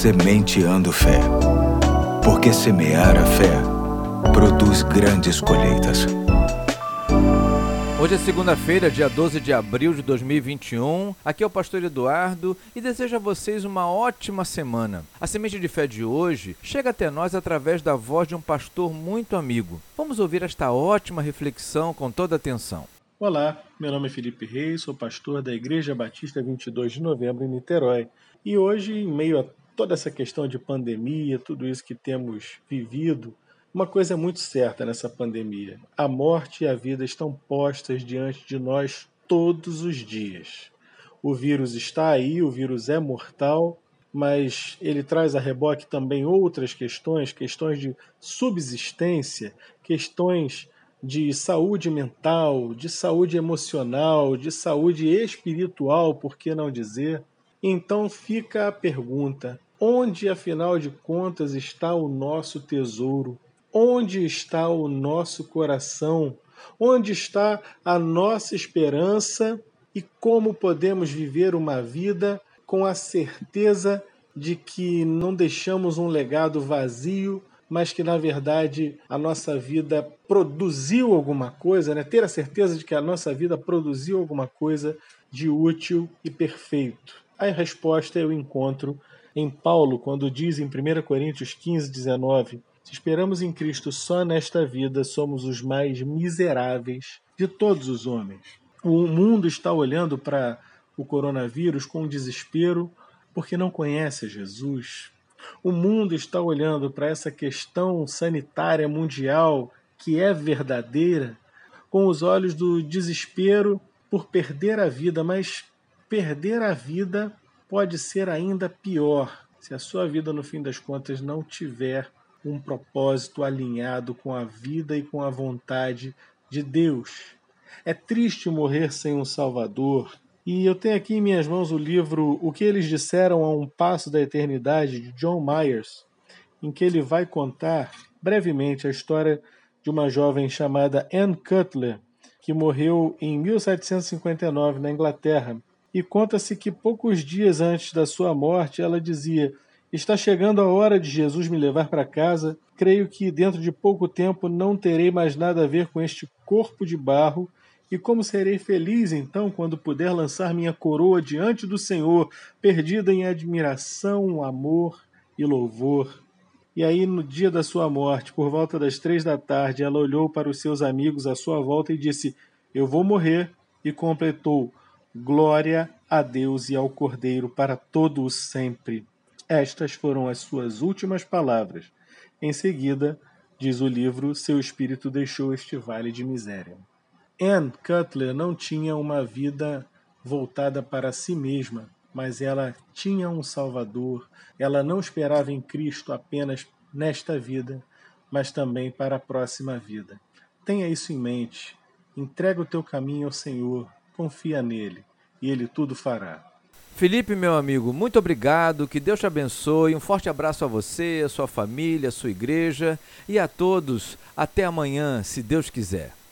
Sementeando Fé. Porque semear a fé produz grandes colheitas. Hoje é segunda-feira, dia 12 de abril de 2021. Aqui é o pastor Eduardo e desejo a vocês uma ótima semana. A semente de fé de hoje chega até nós através da voz de um pastor muito amigo. Vamos ouvir esta ótima reflexão com toda atenção. Olá, meu nome é Felipe Reis, sou pastor da Igreja Batista 22 de Novembro em Niterói. E hoje, em meio a toda essa questão de pandemia, tudo isso que temos vivido, uma coisa é muito certa nessa pandemia: a morte e a vida estão postas diante de nós todos os dias. O vírus está aí, o vírus é mortal, mas ele traz a reboque também outras questões, questões de subsistência, questões de saúde mental, de saúde emocional, de saúde espiritual, por que não dizer? Então fica a pergunta: onde afinal de contas está o nosso tesouro? Onde está o nosso coração? Onde está a nossa esperança? E como podemos viver uma vida com a certeza de que não deixamos um legado vazio mas que na verdade a nossa vida produziu alguma coisa, né? ter a certeza de que a nossa vida produziu alguma coisa de útil e perfeito. A resposta eu encontro em Paulo, quando diz em 1 Coríntios 15, 19: Se esperamos em Cristo só nesta vida, somos os mais miseráveis de todos os homens. O mundo está olhando para o coronavírus com desespero porque não conhece Jesus, o mundo está olhando para essa questão sanitária mundial que é verdadeira com os olhos do desespero por perder a vida, mas perder a vida pode ser ainda pior se a sua vida, no fim das contas, não tiver um propósito alinhado com a vida e com a vontade de Deus. É triste morrer sem um Salvador, e eu tenho aqui em minhas mãos o livro O que eles disseram a um passo da eternidade de John Myers, em que ele vai contar brevemente a história de uma jovem chamada Anne Cutler, que morreu em 1759 na Inglaterra. E conta-se que poucos dias antes da sua morte ela dizia: Está chegando a hora de Jesus me levar para casa. Creio que dentro de pouco tempo não terei mais nada a ver com este corpo de barro e como serei feliz então quando puder lançar minha coroa diante do Senhor, perdida em admiração, amor e louvor. E aí, no dia da sua morte, por volta das três da tarde, ela olhou para os seus amigos à sua volta e disse: Eu vou morrer. E completou: Glória a Deus e ao Cordeiro para todo o sempre. Estas foram as suas últimas palavras. Em seguida, diz o livro, seu espírito deixou este vale de miséria. Anne Cutler não tinha uma vida voltada para si mesma, mas ela tinha um Salvador. Ela não esperava em Cristo apenas nesta vida, mas também para a próxima vida. Tenha isso em mente. Entrega o teu caminho ao Senhor, confia nele, e ele tudo fará. Felipe, meu amigo, muito obrigado, que Deus te abençoe. Um forte abraço a você, a sua família, a sua igreja e a todos. Até amanhã, se Deus quiser.